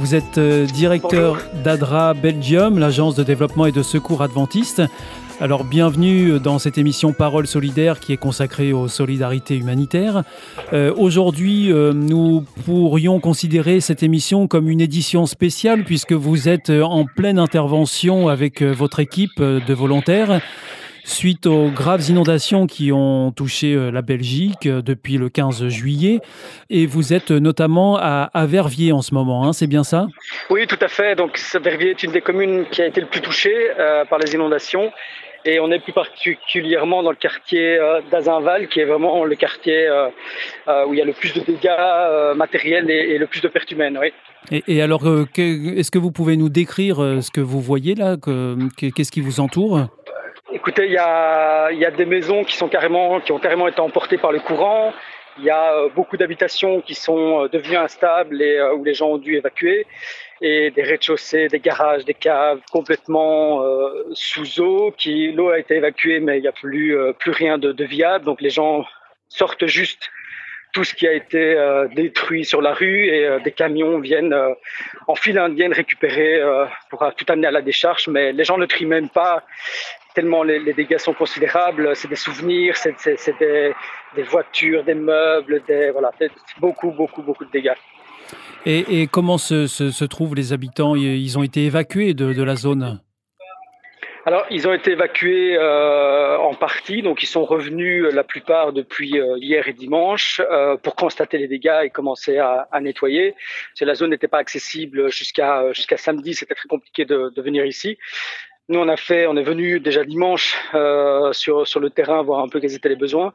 Vous êtes euh, directeur d'ADRA Belgium, l'agence de développement et de secours adventiste. Alors bienvenue dans cette émission Parole solidaire qui est consacrée aux solidarités humanitaires. Euh, aujourd'hui, euh, nous pourrions considérer cette émission comme une édition spéciale puisque vous êtes en pleine intervention avec votre équipe de volontaires suite aux graves inondations qui ont touché euh, la Belgique euh, depuis le 15 juillet. Et vous êtes notamment à, Verviers en ce moment, hein, c'est bien ça? Oui, tout à fait. Donc Verviers est une des communes qui a été le plus touchée euh, par les inondations. Et on est plus particulièrement dans le quartier d'Azinval, qui est vraiment le quartier où il y a le plus de dégâts matériels et, le plus de pertes humaines. Oui. Et, alors, est-ce que vous pouvez nous décrire ce que vous voyez là Qu'est-ce qui vous entoure? Écoutez, il y a, y a, des maisons qui, sont carrément, qui ont carrément été emportées par le courant. Il y a euh, beaucoup d'habitations qui sont euh, devenues instables et euh, où les gens ont dû évacuer. Et des rez-de-chaussée, des garages, des caves complètement sous eau. Qui l'eau a été évacuée, mais il n'y a plus plus rien de, de, viable. Donc les gens sortent juste tout ce qui a été détruit sur la rue et des camions viennent en file indienne récupérer pour tout amener à la décharge. Mais les gens ne trient même pas tellement les, dégâts sont considérables. C'est des souvenirs, c'est des, voitures, des meubles, des, voilà, beaucoup, beaucoup, beaucoup de dégâts. Et, comment se, trouvent les habitants? Ils ont été évacués de, la zone? Alors, ils ont été évacués euh, en partie, donc ils sont revenus euh, la plupart depuis euh, hier et dimanche pour constater les dégâts et commencer à, nettoyer. la zone n'était pas accessible jusqu'à jusqu'à samedi, c'était très compliqué de, de, venir ici. Nous, on a fait, on est venu déjà dimanche euh, sur sur le terrain voir un peu quels étaient les besoins,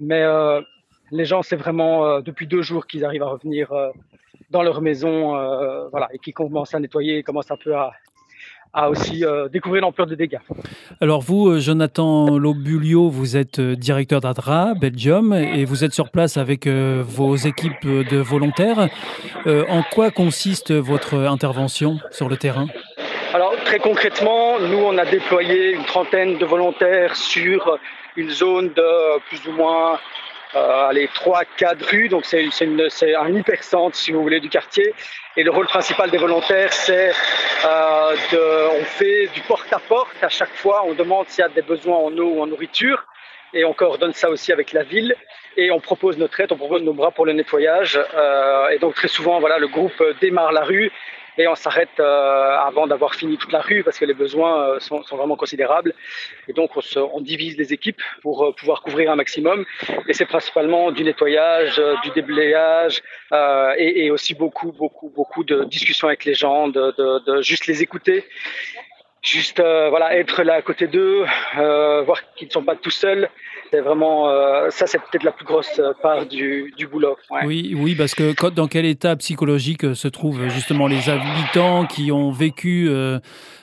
mais euh, les gens, c'est vraiment euh, depuis deux jours qu'ils arrivent à revenir dans leur maison, voilà, et qui commencent à nettoyer, commencent un peu à à aussi découvrir l'ampleur des dégâts. Alors vous, Jonathan Lobulio, vous êtes directeur d'ADRA, Belgium, et vous êtes sur place avec vos équipes de volontaires. en quoi consiste votre intervention sur le terrain? Alors très concrètement, nous on a déployé une trentaine de volontaires sur une zone de plus ou moins euh, allez, 3 4 rues, donc c'est un hypercentre si vous voulez du quartier. Et le rôle principal des volontaires, c'est euh, de, on fait du porte-à-porte -à, chaque fois, on demande s'il y a des besoins en eau ou en nourriture, et on coordonne ça aussi avec la ville. Et on propose notre aide, on propose nos bras pour le nettoyage. Euh, et donc très souvent, voilà, le groupe démarre la rue et on s'arrête euh, avant d'avoir fini toute la rue parce que les besoins euh, sont, vraiment considérables. Et donc on, divise les équipes pour euh, pouvoir couvrir un maximum. Et c'est principalement du nettoyage, du déblayage et, aussi beaucoup, beaucoup, beaucoup de discussions avec les gens, de, juste les écouter juste voilà être là à côté d'eux, voir qu'ils ne sont pas tout seuls c'est vraiment euh, ça, c'est peut-être la plus grosse euh, part du, du boulot. Oui, oui, parce que dans quel état psychologique euh, se trouvent justement les habitants qui ont vécu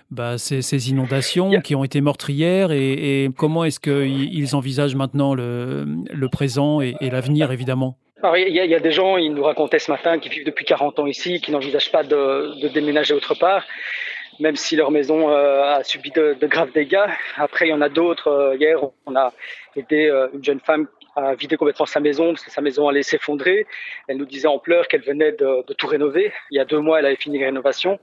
bah, ces, inondations, qui ont été meurtrières, et, comment est-ce qu'ils envisagent maintenant le, le présent et, l'avenir, évidemment? Il y, a, des gens, ils nous racontaient ce matin, qui vivent depuis 40 ans ici, qui n'envisagent pas de, de déménager autre part même si leur maison a subi de, de, graves dégâts. Après, il y en a d'autres. hier, on a était euh, une jeune femme à vider complètement sa maison parce que sa maison allait s'effondrer. Elle nous disait en pleurs qu'elle venait de, tout rénover. Il y a deux mois, elle avait fini les rénovations.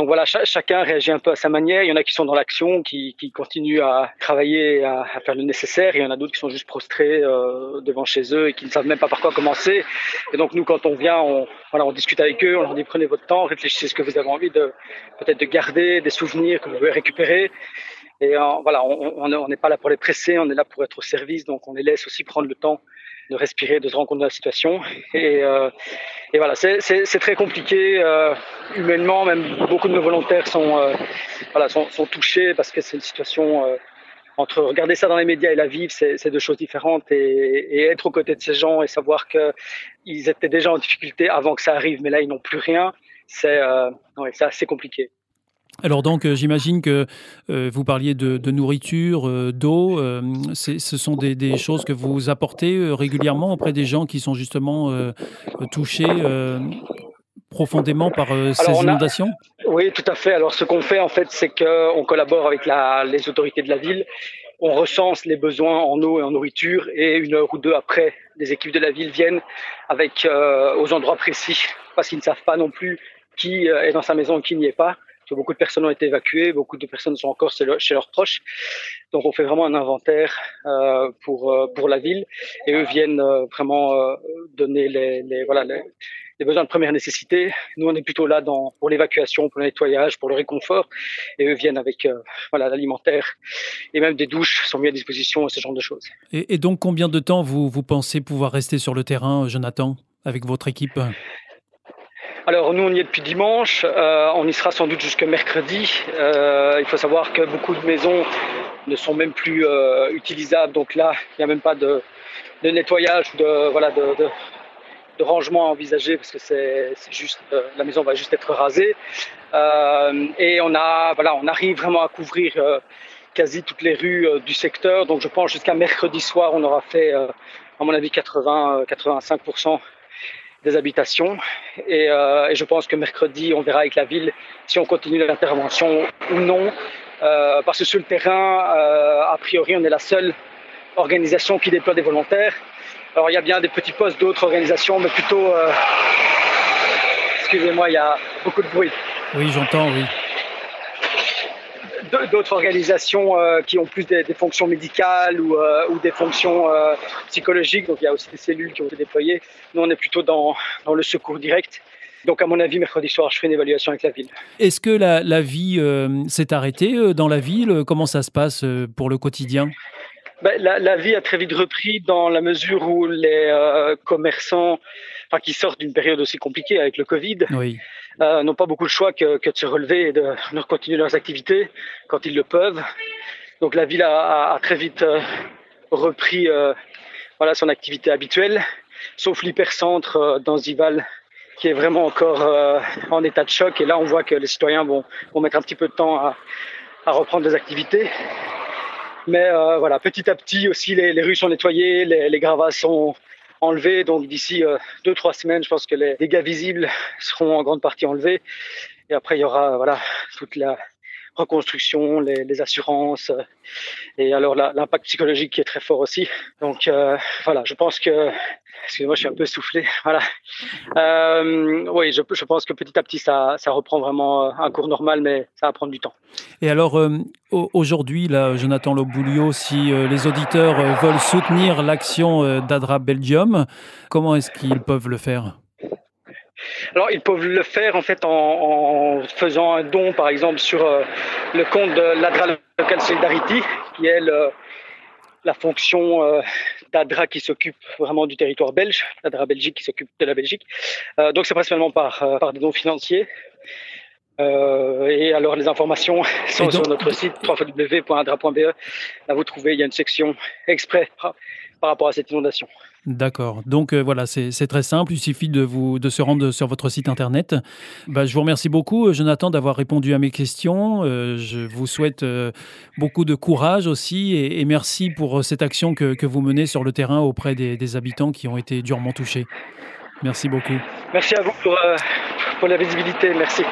Donc voilà, chacun réagit un peu à sa manière. Il y en a qui sont dans l'action, qui, qui, continuent à travailler, à, à, faire le nécessaire. il y en a d'autres qui sont juste prostrés euh, devant chez eux et qui ne savent même pas par quoi commencer. Et donc nous, quand on vient, on, voilà, on discute avec eux, on leur dit prenez votre temps, réfléchissez ce que vous avez envie de peut-être de garder, des souvenirs que vous pouvez récupérer. Et euh, voilà, on n'est pas là pour les presser, on est là pour être au service. Donc on les laisse aussi prendre le temps de respirer, de se rendre compte de la situation. Et, euh, et voilà, c'est très compliqué euh, humainement. Même beaucoup de nos volontaires sont, euh, voilà, sont, sont, touchés parce que c'est une situation euh, entre regarder ça dans les médias et la vivre, c'est deux choses différentes. Et, et, être aux côtés de ces gens et savoir qu'ils étaient déjà en difficulté avant que ça arrive, mais là ils n'ont plus rien, c'est ouais, assez compliqué. Alors donc, euh, j'imagine que euh, vous parliez de, de nourriture, euh, d'eau. Ce sont des, des, choses que vous apportez régulièrement auprès des gens qui sont justement touchés profondément par ces inondations a... Oui, tout à fait. Alors ce qu'on fait en fait, c'est qu'on collabore avec la, les autorités de la ville. On recense les besoins en eau et en nourriture et une heure ou deux après, les équipes de la ville viennent avec aux endroits précis parce qu'ils ne savent pas non plus qui est dans sa maison et qui n'y est pas beaucoup de personnes ont été évacuées, beaucoup de personnes sont encore chez leurs proches. Donc on fait vraiment un inventaire euh, pour euh, pour la ville et eux viennent euh, vraiment donner les, voilà les, besoins de première nécessité. Nous on est plutôt là dans pour l'évacuation, pour le nettoyage, pour le réconfort et eux viennent avec voilà l'alimentaire et même des douches sont mis à disposition ce genre de choses. Et, et donc combien de temps vous vous pensez pouvoir rester sur le terrain, Jonathan, avec votre équipe? Alors nous on y est depuis dimanche, euh, on y sera sans doute jusque mercredi. Euh, il faut savoir que beaucoup de maisons ne sont même plus euh, utilisables, donc là il n'y a même pas de, de nettoyage, de voilà de, rangement à envisager parce que c'est juste la maison va juste être rasée. Et on a voilà on arrive vraiment à couvrir quasi toutes les rues du secteur, donc je pense jusqu'à mercredi soir on aura fait à mon avis 80 85 des habitations. Et, euh, et, je pense que mercredi, on verra avec la ville si on continue l'intervention ou non. Euh, parce que sur le terrain, euh, a priori, on est la seule organisation qui déploie des volontaires. Alors il y a bien des petits postes d'autres organisations, mais plutôt... Euh, excusez-moi, il y a beaucoup de bruit. Oui, j'entends, oui d'autres organisations euh, qui ont plus des, des fonctions médicales ou, euh, ou des fonctions euh, psychologiques. Donc il y a aussi des cellules qui ont été déployées. Nous, on est plutôt dans, dans le secours direct. Donc, à mon avis, mercredi soir, je ferai une évaluation avec la ville. Est-ce que la, la vie euh, s'est arrêtée dans la ville? Comment ça se passe pour le quotidien? Ben, la, la, vie a très vite repris dans la mesure où les euh, commerçants, enfin, qui sortent d'une période aussi compliquée avec le Covid, oui. Euh, n'ont pas beaucoup de choix que, de se relever et de, de continuer leurs activités quand ils le peuvent. Donc la ville a, très vite euh, repris voilà, son activité habituelle, sauf l'hypercentre dans Zival qui est vraiment encore euh, en état de choc. Et là, on voit que les citoyens vont, vont mettre un petit peu de temps à, à reprendre des activités. Mais euh, voilà, petit à petit aussi, les, les rues sont nettoyées, les, les, gravats sont enlevés. Donc d'ici euh, deux trois semaines, je pense que les dégâts visibles seront en grande partie enlevés. Et après, il y aura voilà toute la reconstruction, les, assurances et alors l'impact psychologique qui est très fort aussi. Donc euh, voilà, je pense que excusez-moi, je suis un peu soufflé. Voilà. Euh, oui, je, pense que petit à petit, ça, reprend vraiment un cours normal, mais ça va prendre du temps. Et alors, euh, aujourd'hui, là, Jonathan Loboulio, si euh, les auditeurs euh, veulent soutenir l'action euh, d'Adra Belgium, comment est-ce qu'ils peuvent le faire? Alors, ils peuvent le faire en fait en, en faisant un don, par exemple, sur euh, le compte de l'Adra Local Solidarity, qui est le, la fonction euh, d'ADRA qui s'occupe vraiment du territoire belge, l'ADRA Belgique qui s'occupe de la Belgique. Euh, donc c'est principalement par, par des dons financiers. Euh, et alors les informations sont donc, sur notre site www.adra.be. Là vous trouvez, il y a une section exprès par, par rapport à cette inondation. D'accord. Donc euh, voilà, c'est très simple. Il suffit de, vous, de se rendre sur votre site internet. Bah, je vous remercie beaucoup, euh, Jonathan, d'avoir répondu à mes questions. Euh, je vous souhaite euh, beaucoup de courage aussi et, et, merci pour cette action que, que, vous menez sur le terrain auprès des, des, habitants qui ont été durement touchés. Merci beaucoup. Merci à vous pour, pour la visibilité. Merci.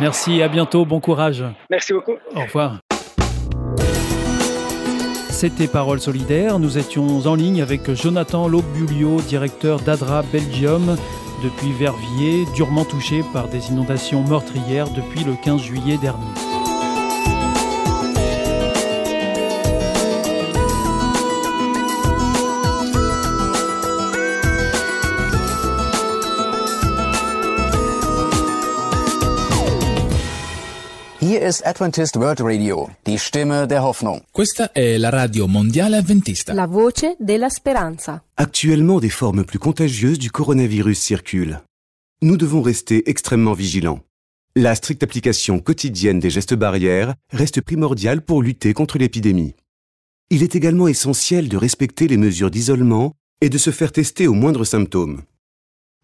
Merci. À bientôt. Bon courage. Merci beaucoup. Au revoir. C'était Parole solidaire. Nous étions en ligne avec Jonathan Lobulio, directeur d'Adra Belgium. depuis Verviers, durement touché par des inondations meurtrières depuis le 15 juillet dernier. Hier ist Adventist World Radio, die Stimme der Hoffnung. Questa è la radio mondiale adventista. La voce della speranza. Actuellement, des formes plus contagieuses du coronavirus circulent. Nous devons rester extrêmement vigilants. La stricte application quotidienne des gestes barrières reste primordiale pour lutter contre l'épidémie. Il est également essentiel de respecter les mesures d'isolement et de se faire tester aux moindres symptômes.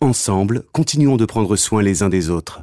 Ensemble, continuons de prendre soin les uns des autres.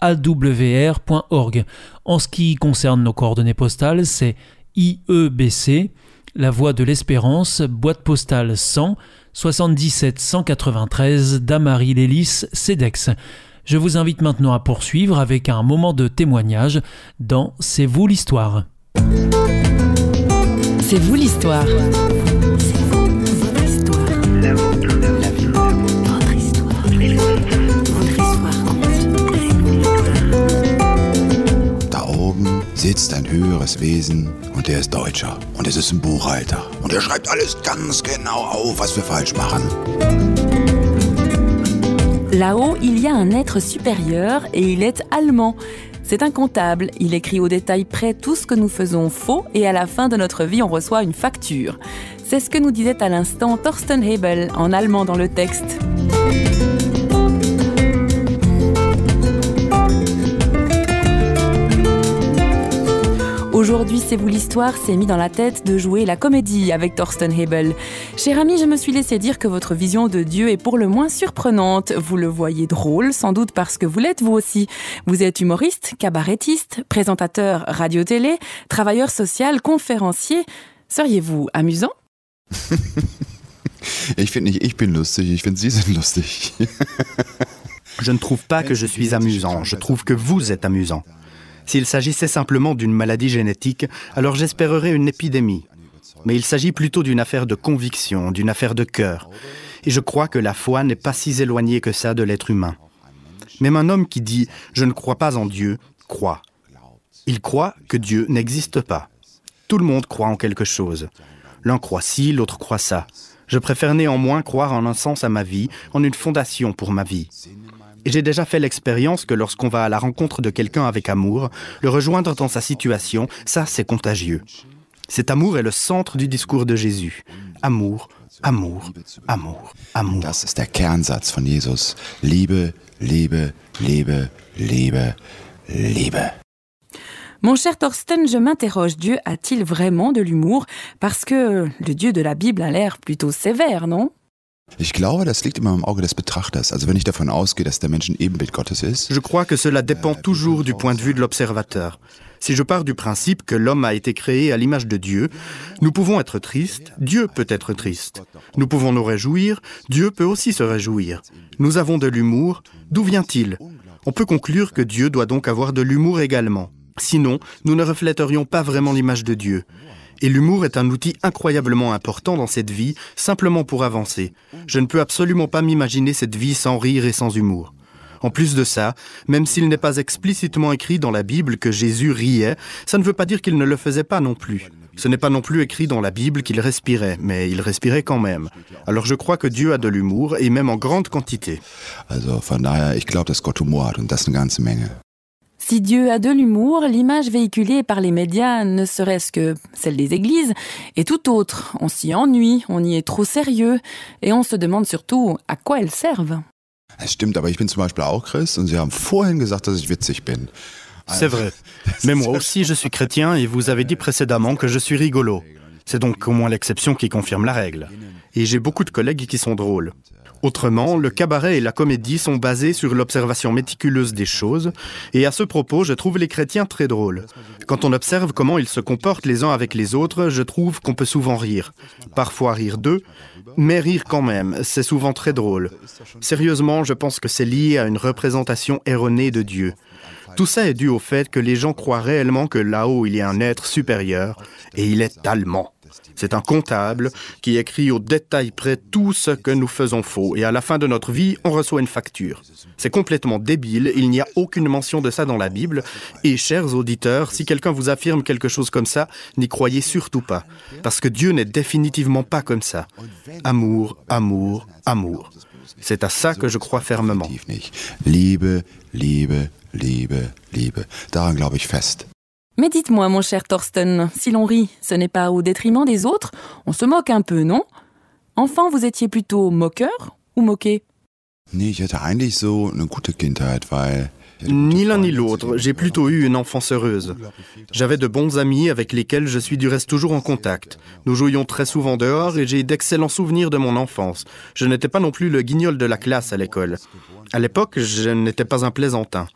awr.org. En ce qui concerne nos coordonnées postales, c'est IEBC, la Voix de l'Espérance, boîte postale 100 77 193 Damary Lélis, CEDEX. Je vous invite maintenant à poursuivre avec un moment de témoignage dans C'est vous l'histoire. C'est vous l'histoire. Sitzt ein höheres Wesen und der ist Deutscher. Und es ist ein Buchhalter. Und er schreibt alles ganz genau auf, was wir falsch machen. Là-haut, il y a un être supérieur et il est allemand. C'est un comptable. Il écrit au détail près tout ce que nous faisons faux et à la fin de notre vie, on reçoit une facture. C'est ce que nous disait à l'instant Thorsten Hebel en allemand dans le texte. Aujourd'hui, c'est vous l'histoire s'est mis dans la tête de jouer la comédie avec Thorsten Hebel. Cher ami, je me suis laissé dire que votre vision de Dieu est pour le moins surprenante. Vous le voyez drôle, sans doute parce que vous l'êtes vous aussi. Vous êtes humoriste, cabarettiste, présentateur radio-télé, travailleur social, conférencier. Seriez-vous amusant? Ich finde nicht, ich bin lustig, ich finde, Sie sind lustig. Je ne trouve pas que je suis amusant, je trouve que vous êtes amusant. S'il s'agissait simplement d'une maladie génétique, alors j'espérerais une épidémie. Mais il s'agit plutôt d'une affaire de conviction, d'une affaire de cœur. Et je crois que la foi n'est pas si éloignée que ça de l'être humain. Même un homme qui dit ⁇ Je ne crois pas en Dieu ⁇ croit. Il croit que Dieu n'existe pas. Tout le monde croit en quelque chose. L'un croit ci, l'autre croit ça. Je préfère néanmoins croire en un sens à ma vie, en une fondation pour ma vie. Et j'ai déjà fait l'expérience que lorsqu'on va à la rencontre de quelqu'un avec amour, le rejoindre dans sa situation, ça c'est contagieux. Cet amour est le centre du discours de Jésus. Amour, amour, amour, amour. Das ist der Kernsatz von Jesus. Liebe, Liebe, Liebe, Liebe, Liebe. Mon cher Thorsten, je m'interroge, Dieu a-t-il vraiment de l'humour? Parce que le Dieu de la Bible a l'air plutôt sévère, non? Je crois que cela dépend toujours du point de vue de l'observateur. Si je pars du principe que l'homme a été créé à l'image de Dieu, nous pouvons être tristes, Dieu peut être triste. Nous pouvons nous réjouir, Dieu peut aussi se réjouir. Nous avons de l'humour, d'où vient-il? On peut conclure que Dieu doit donc avoir de l'humour également. Sinon, nous ne reflèterions pas vraiment l'image de Dieu. Et l'humour est un outil incroyablement important dans cette vie, simplement pour avancer. Je ne peux absolument pas m'imaginer cette vie sans rire et sans humour. En plus de ça, même s'il n'est pas explicitement écrit dans la Bible que Jésus riait, ça ne veut pas dire qu'il ne le faisait pas non plus. Ce n'est pas non plus écrit dans la Bible qu'il respirait, mais il respirait quand même. Alors je crois que Dieu a de l'humour, et même en grande quantité. Also von daher, glaube, Gott Humor. Si Dieu a de l'humour, l'image véhiculée par les médias, ne serait-ce que celle des églises, est tout autre. On s'y ennuie, on y est trop sérieux, et on se demande surtout à quoi elles servent. Es stimmt, aber ich bin zum Beispiel auch Christ und Sie haben vorhin gesagt, dass ich witzig bin. C'est vrai. Mais moi aussi, je suis chrétien et vous avez dit précédemment que je suis rigolo. C'est donc au moins l'exception qui confirme la règle. Et j'ai beaucoup de collègues qui sont drôles. Autrement, le cabaret et la comédie sont basés sur l'observation méticuleuse des choses, et à ce propos, je trouve les chrétiens très drôles. Quand on observe comment ils se comportent les uns avec les autres, je trouve qu'on peut souvent rire. Parfois rire d'eux, mais rire quand même, c'est souvent très drôle. Sérieusement, je pense que c'est lié à une représentation erronée de Dieu. Tout ça est dû au fait que les gens croient réellement que là-haut il y a un être supérieur, et il est allemand. C'est un comptable qui écrit au détail près tout ce que nous faisons faux et à la fin de notre vie, on reçoit une facture. C'est complètement débile, il n'y a aucune mention de ça dans la Bible et chers auditeurs, si quelqu'un vous affirme quelque chose comme ça, n'y croyez surtout pas parce que Dieu n'est définitivement pas comme ça. Amour, amour, amour. C'est à ça que je crois fermement. Liebe, Liebe, Liebe, Liebe. Daran glaube ich fest. Mais dites-moi, mon cher Thorsten, si l'on rit, ce n'est pas au détriment des autres? On se moque un peu, non? Enfant, vous étiez plutôt moqueur ou moqué? Nee, ich hatte eigentlich so eine gute Kindheit, weil Ni l'un ni l'autre, j'ai plutôt eu une enfance heureuse. J'avais de bons amis avec lesquels je suis du reste toujours en contact. Nous jouions très souvent dehors et j'ai d'excellents souvenirs de mon enfance. Je n'étais pas non plus le guignol de la classe à l'école. À l'époque, je n'étais pas un plaisantin.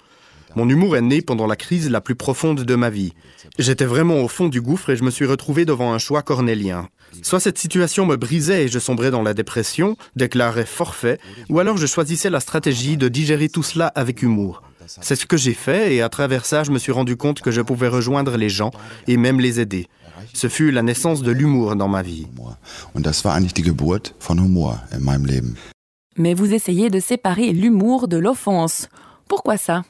Mon humour est né pendant la crise la plus profonde de ma vie. J'étais vraiment au fond du gouffre et je me suis retrouvé devant un choix cornélien. Soit cette situation me brisait et je sombrais dans la dépression, déclarais forfait, ou alors je choisissais la stratégie de digérer tout cela avec humour. C'est ce que j'ai fait et à travers ça, je me suis rendu compte que je pouvais rejoindre les gens et même les aider. Ce fut la naissance de l'humour dans ma vie. Mais vous essayez de séparer l'humour de l'offense. Pourquoi ça?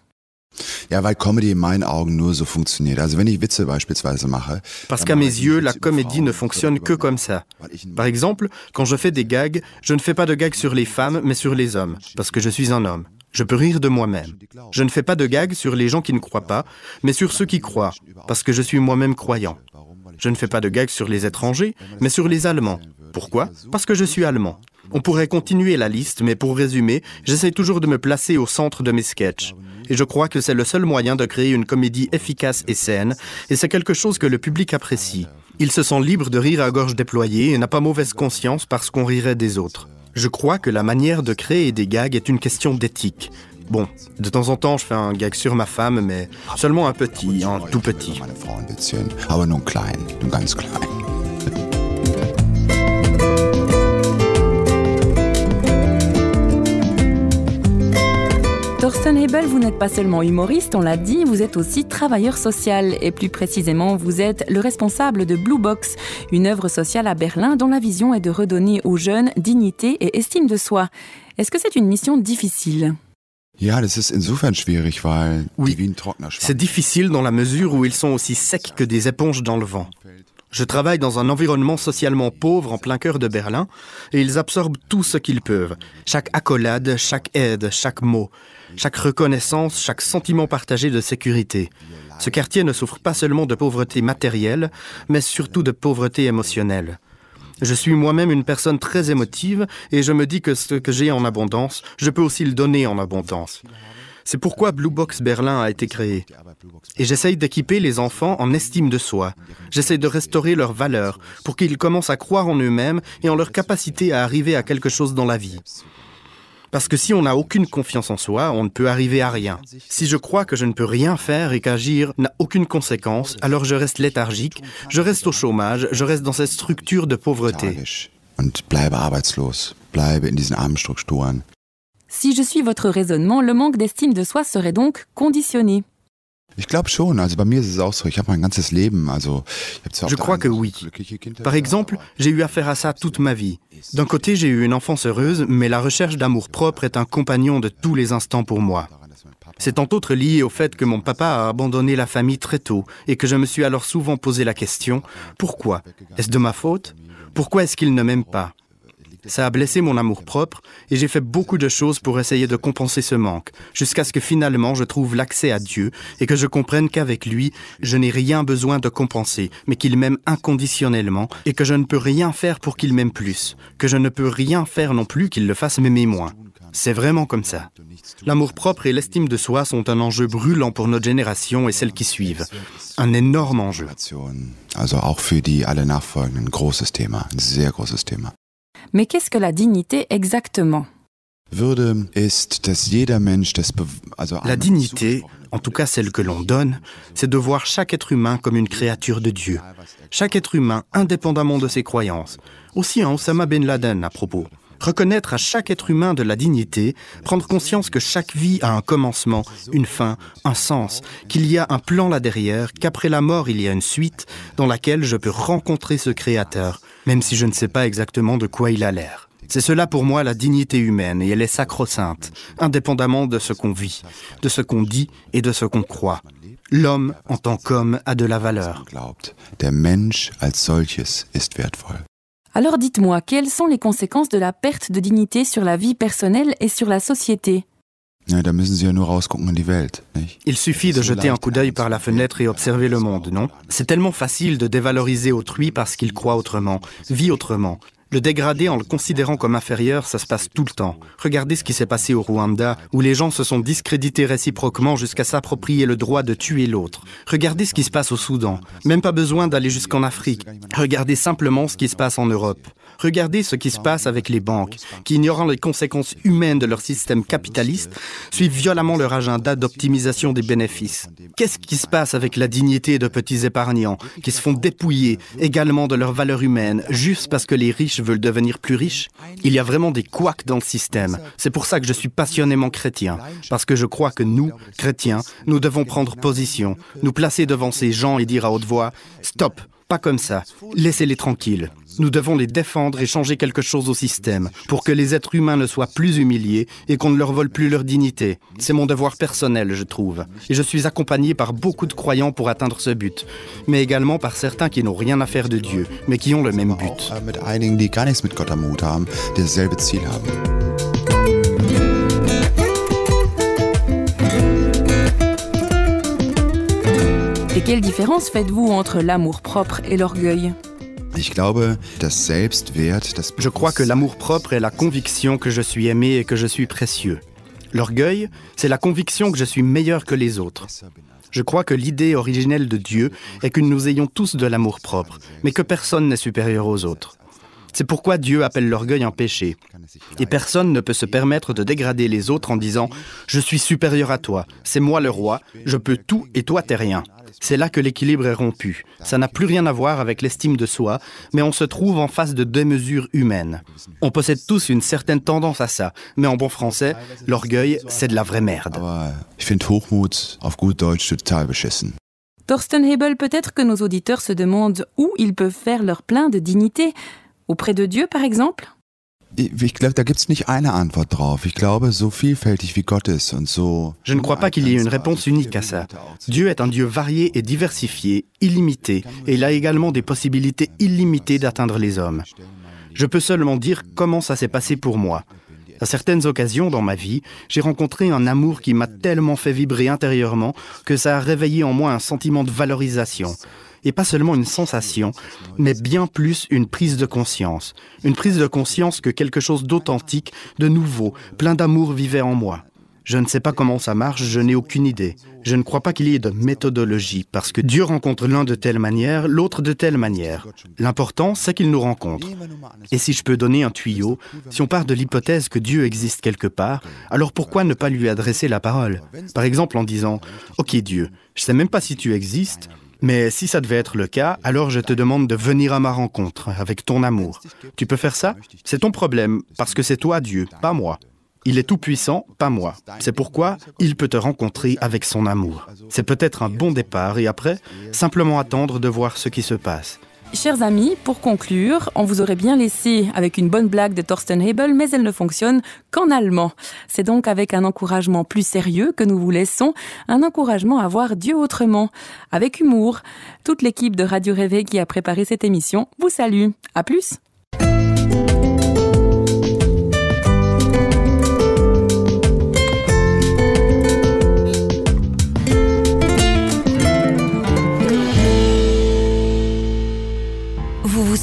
Ja, weil Comedy in meinen Augen nur so funktioniert. Also wenn ich Witze beispielsweise mache. Parce qu'à mes yeux, la comédie ne fonctionne que comme ça. Par exemple, quand je fais des gags, je ne fais pas de gags sur les femmes, mais sur les hommes, parce que je suis un homme. Je peux rire de moi-même. Je ne fais pas de gags sur les gens qui ne croient pas, mais sur ceux qui croient, parce que je suis moi-même croyant. Je ne fais pas de gags sur les étrangers, mais sur les Allemands. Pourquoi? Parce que je suis allemand. On pourrait continuer la liste, mais pour résumer, j'essaie toujours de me placer au centre de mes sketchs. Et je crois que c'est le seul moyen de créer une comédie efficace et saine, et c'est quelque chose que le public apprécie. Il se sent libre de rire à gorge déployée et n'a pas mauvaise conscience parce qu'on rirait des autres. Je crois que la manière de créer des gags est une question d'éthique. Bon, de temps en temps, je fais un gag sur ma femme, mais seulement un petit, un tout petit. Vous n'êtes pas seulement humoriste, on l'a dit, vous êtes aussi travailleur social et plus précisément, vous êtes le responsable de Blue Box, une œuvre sociale à Berlin dont la vision est de redonner aux jeunes dignité et estime de soi. Est-ce que c'est une mission difficile? Oui. C'est difficile dans la mesure où ils sont aussi secs que des éponges dans le vent. Je travaille dans un environnement socialement pauvre en plein cœur de Berlin et ils absorbent tout ce qu'ils peuvent. Chaque accolade, chaque aide, chaque mot, chaque reconnaissance, chaque sentiment partagé de sécurité. Ce quartier ne souffre pas seulement de pauvreté matérielle, mais surtout de pauvreté émotionnelle. Je suis moi-même une personne très émotive et je me dis que ce que j'ai en abondance, je peux aussi le donner en abondance. C'est pourquoi Blue Box Berlin a été créé. Et j'essaye d'équiper les enfants en estime de soi. J'essaye de restaurer leurs valeurs pour qu'ils commencent à croire en eux-mêmes et en leur capacité à arriver à quelque chose dans la vie. Parce que si on n'a aucune confiance en soi, on ne peut arriver à rien. Si je crois que je ne peux rien faire et qu'agir n'a aucune conséquence, alors je reste léthargique, je reste au chômage, je reste dans cette structure de pauvreté. Si je suis votre raisonnement, le manque d'estime de soi serait donc conditionné. Je crois que oui. Par exemple, j'ai eu affaire à ça toute ma vie. D'un côté, j'ai eu une enfance heureuse, mais la recherche d'amour propre est un compagnon de tous les instants pour moi. C'est entre autres lié au fait que mon papa a abandonné la famille très tôt et que je me suis alors souvent posé la question pourquoi? Est-ce de ma faute? Pourquoi est-ce qu'il ne m'aime pas? Ça a blessé mon amour propre et j'ai fait beaucoup de choses pour essayer de compenser ce manque, jusqu'à ce que finalement je trouve l'accès à Dieu et que je comprenne qu'avec lui, je n'ai rien besoin de compenser, mais qu'il m'aime inconditionnellement et que je ne peux rien faire pour qu'il m'aime plus, que je ne peux rien faire non plus qu'il le fasse m'aimer moins. C'est vraiment comme ça. L'amour propre et l'estime de soi sont un enjeu brûlant pour notre génération et celles qui suivent. Un énorme enjeu. Also auch für die alle nachfolgenden großes Thema, sehr großes Thema. Mais qu'est-ce que la dignité exactement? La dignité, en tout cas celle que l'on donne, c'est de voir chaque être humain comme une créature de Dieu. Chaque être humain, indépendamment de ses croyances. Aussi un Osama Ben Laden à propos. Reconnaître à chaque être humain de la dignité, prendre conscience que chaque vie a un commencement, une fin, un sens, qu'il y a un plan là derrière, qu'après la mort il y a une suite dans laquelle je peux rencontrer ce Créateur, même si je ne sais pas exactement de quoi il a l'air. C'est cela pour moi la dignité humaine et elle est sacro-sainte, indépendamment de ce qu'on vit, de ce qu'on dit et de ce qu'on croit. L'homme en tant qu'homme a de la valeur. Alors dites-moi, quelles sont les conséquences de la perte de dignité sur la vie personnelle et sur la société? Il suffit de jeter un coup d'œil par la fenêtre et observer le monde, non? C'est tellement facile de dévaloriser autrui parce qu'il croit autrement, vit autrement, le dégrader en le considérant comme inférieur, ça se passe tout le temps. Regardez ce qui s'est passé au Rwanda, où les gens se sont discrédités réciproquement jusqu'à s'approprier le droit de tuer l'autre. Regardez ce qui se passe au Soudan. Même pas besoin d'aller jusqu'en Afrique. Regardez simplement ce qui se passe en Europe. Regardez ce qui se passe avec les banques, qui, ignorant les conséquences humaines de leur système capitaliste, suivent violemment leur agenda d'optimisation des bénéfices. Qu'est-ce qui se passe avec la dignité de petits épargnants, qui se font dépouiller également de leur valeur humaine, juste parce que les riches veulent devenir plus riches? Il y a vraiment des couacs dans le système. C'est pour ça que je suis passionnément chrétien, parce que je crois que nous, chrétiens, nous devons prendre position, nous placer devant ces gens et dire à haute voix, Stop, pas comme ça. Laissez-les tranquilles. Nous devons les défendre et changer quelque chose au système pour que les êtres humains ne soient plus humiliés et qu'on ne leur vole plus leur dignité. C'est mon devoir personnel, je trouve. Et je suis accompagné par beaucoup de croyants pour atteindre ce but, mais également par certains qui n'ont rien à faire de Dieu, mais qui ont le même but. Et quelle différence faites-vous entre l'amour propre et l'orgueil? Je crois que l'amour propre est la conviction que je suis aimé et que je suis précieux. L'orgueil, c'est la conviction que je suis meilleur que les autres. Je crois que l'idée originelle de Dieu est que nous ayons tous de l'amour propre, mais que personne n'est supérieur aux autres. C'est pourquoi Dieu appelle l'orgueil un péché. Et personne ne peut se permettre de dégrader les autres en disant ⁇ Je suis supérieur à toi, c'est moi le roi, je peux tout et toi t'es rien ⁇ c'est là que l'équilibre est rompu. Ça n'a plus rien à voir avec l'estime de soi, mais on se trouve en face de deux mesures humaines. On possède tous une certaine tendance à ça, mais en bon français, l'orgueil, c'est de la vraie merde. Thorsten Hebel, peut-être que nos auditeurs se demandent où ils peuvent faire leur plein de dignité. Auprès de Dieu, par exemple? Ich glaube, da gibt's nicht eine Antwort drauf. Ich glaube, so vielfältig wie Gott ist und so. Je ne crois pas qu'il y ait une réponse unique à ça. Dieu est un Dieu varié et diversifié, illimité, et il a également des possibilités illimitées d'atteindre les hommes. Je peux seulement dire comment ça s'est passé pour moi. À certaines occasions dans ma vie, j'ai rencontré un amour qui m'a tellement fait vibrer intérieurement que ça a réveillé en moi un sentiment de valorisation et pas seulement une sensation, mais bien plus une prise de conscience. Une prise de conscience que quelque chose d'authentique, de nouveau, plein d'amour vivait en moi. Je ne sais pas comment ça marche, je n'ai aucune idée. Je ne crois pas qu'il y ait de méthodologie, parce que Dieu rencontre l'un de telle manière, l'autre de telle manière. L'important, c'est qu'il nous rencontre. Et si je peux donner un tuyau, si on part de l'hypothèse que Dieu existe quelque part, alors pourquoi ne pas lui adresser la parole? Par exemple en disant, Ok Dieu, je ne sais même pas si tu existes, mais si ça devait être le cas, alors je te demande de venir à ma rencontre avec ton amour. Tu peux faire ça? C'est ton problème, parce que c'est toi Dieu, pas moi. Il est tout puissant, pas moi. C'est pourquoi il peut te rencontrer avec son amour. C'est peut-être un bon départ et après, simplement attendre de voir ce qui se passe. Chers amis, pour conclure, on vous aurait bien laissé avec une bonne blague de Thorsten Hebel, mais elle ne fonctionne qu'en allemand. C'est donc avec un encouragement plus sérieux que nous vous laissons, un encouragement à voir Dieu autrement, avec humour. Toute l'équipe de Radio Réveil qui a préparé cette émission vous salue. À plus!